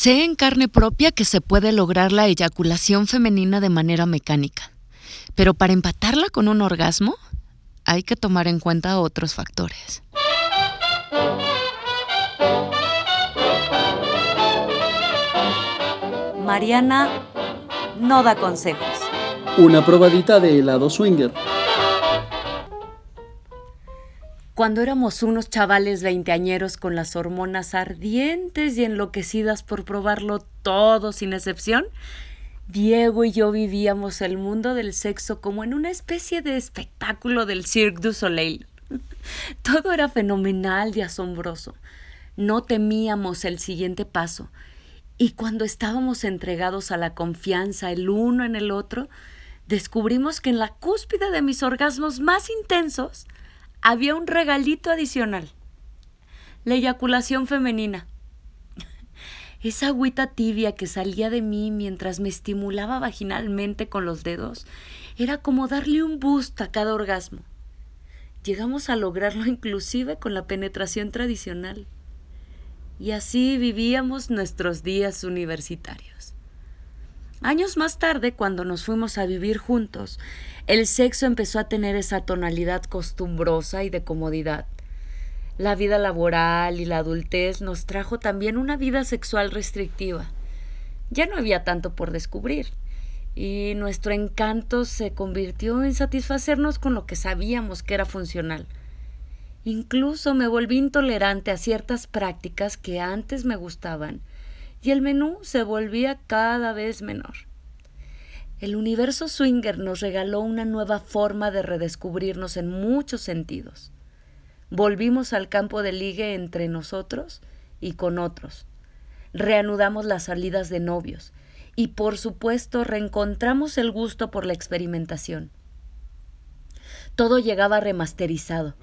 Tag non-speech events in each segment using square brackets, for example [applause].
Sé en carne propia que se puede lograr la eyaculación femenina de manera mecánica, pero para empatarla con un orgasmo hay que tomar en cuenta otros factores. Mariana no da consejos. Una probadita de helado swinger. Cuando éramos unos chavales veinteañeros con las hormonas ardientes y enloquecidas por probarlo todo sin excepción, Diego y yo vivíamos el mundo del sexo como en una especie de espectáculo del Cirque du Soleil. [laughs] Todo era fenomenal y asombroso. No temíamos el siguiente paso. Y cuando estábamos entregados a la confianza el uno en el otro, descubrimos que en la cúspide de mis orgasmos más intensos había un regalito adicional. La eyaculación femenina. [laughs] Esa agüita tibia que salía de mí mientras me estimulaba vaginalmente con los dedos era como darle un boost a cada orgasmo. Llegamos a lograrlo inclusive con la penetración tradicional. Y así vivíamos nuestros días universitarios. Años más tarde, cuando nos fuimos a vivir juntos, el sexo empezó a tener esa tonalidad costumbrosa y de comodidad. La vida laboral y la adultez nos trajo también una vida sexual restrictiva. Ya no había tanto por descubrir, y nuestro encanto se convirtió en satisfacernos con lo que sabíamos que era funcional. Incluso me volví intolerante a ciertas prácticas que antes me gustaban, y el menú se volvía cada vez menor. El universo swinger nos regaló una nueva forma de redescubrirnos en muchos sentidos. Volvimos al campo de ligue entre nosotros y con otros. Reanudamos las salidas de novios y por supuesto reencontramos el gusto por la experimentación. Todo llegaba remasterizado.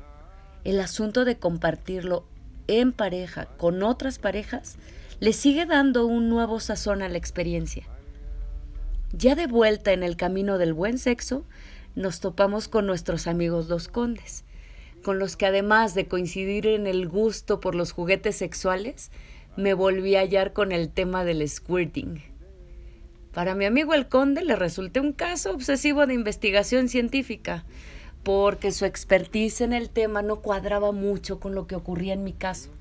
El asunto de compartirlo en pareja con otras parejas le sigue dando un nuevo sazón a la experiencia. Ya de vuelta en el camino del buen sexo, nos topamos con nuestros amigos los condes con los que además de coincidir en el gusto por los juguetes sexuales, me volví a hallar con el tema del squirting. Para mi amigo el conde le resulté un caso obsesivo de investigación científica, porque su expertise en el tema no cuadraba mucho con lo que ocurría en mi caso.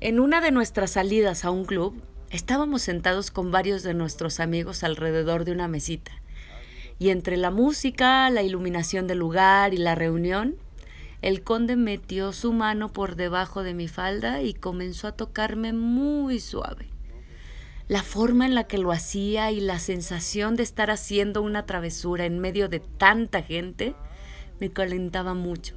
En una de nuestras salidas a un club, estábamos sentados con varios de nuestros amigos alrededor de una mesita, y entre la música, la iluminación del lugar y la reunión, el conde metió su mano por debajo de mi falda y comenzó a tocarme muy suave. La forma en la que lo hacía y la sensación de estar haciendo una travesura en medio de tanta gente me calentaba mucho.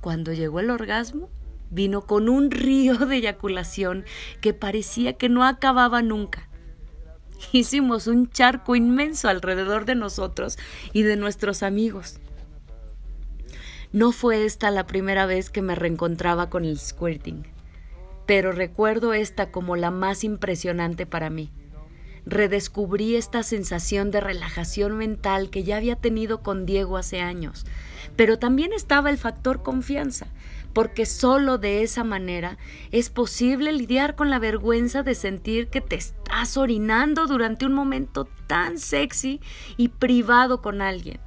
Cuando llegó el orgasmo, vino con un río de eyaculación que parecía que no acababa nunca. Hicimos un charco inmenso alrededor de nosotros y de nuestros amigos. No fue esta la primera vez que me reencontraba con el squirting, pero recuerdo esta como la más impresionante para mí. Redescubrí esta sensación de relajación mental que ya había tenido con Diego hace años, pero también estaba el factor confianza, porque solo de esa manera es posible lidiar con la vergüenza de sentir que te estás orinando durante un momento tan sexy y privado con alguien.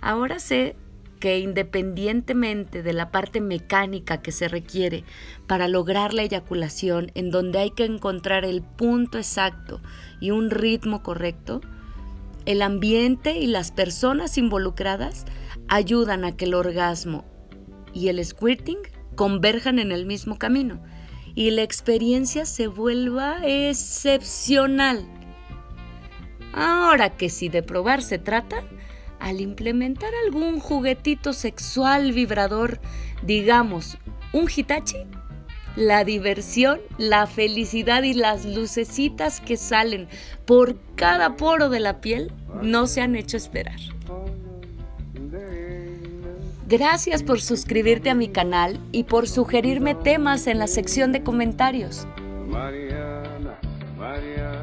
Ahora sé que independientemente de la parte mecánica que se requiere para lograr la eyaculación, en donde hay que encontrar el punto exacto y un ritmo correcto, el ambiente y las personas involucradas ayudan a que el orgasmo y el squirting converjan en el mismo camino y la experiencia se vuelva excepcional. Ahora que si de probar se trata, al implementar algún juguetito sexual vibrador, digamos, un hitachi, la diversión, la felicidad y las lucecitas que salen por cada poro de la piel no se han hecho esperar. Gracias por suscribirte a mi canal y por sugerirme temas en la sección de comentarios. camino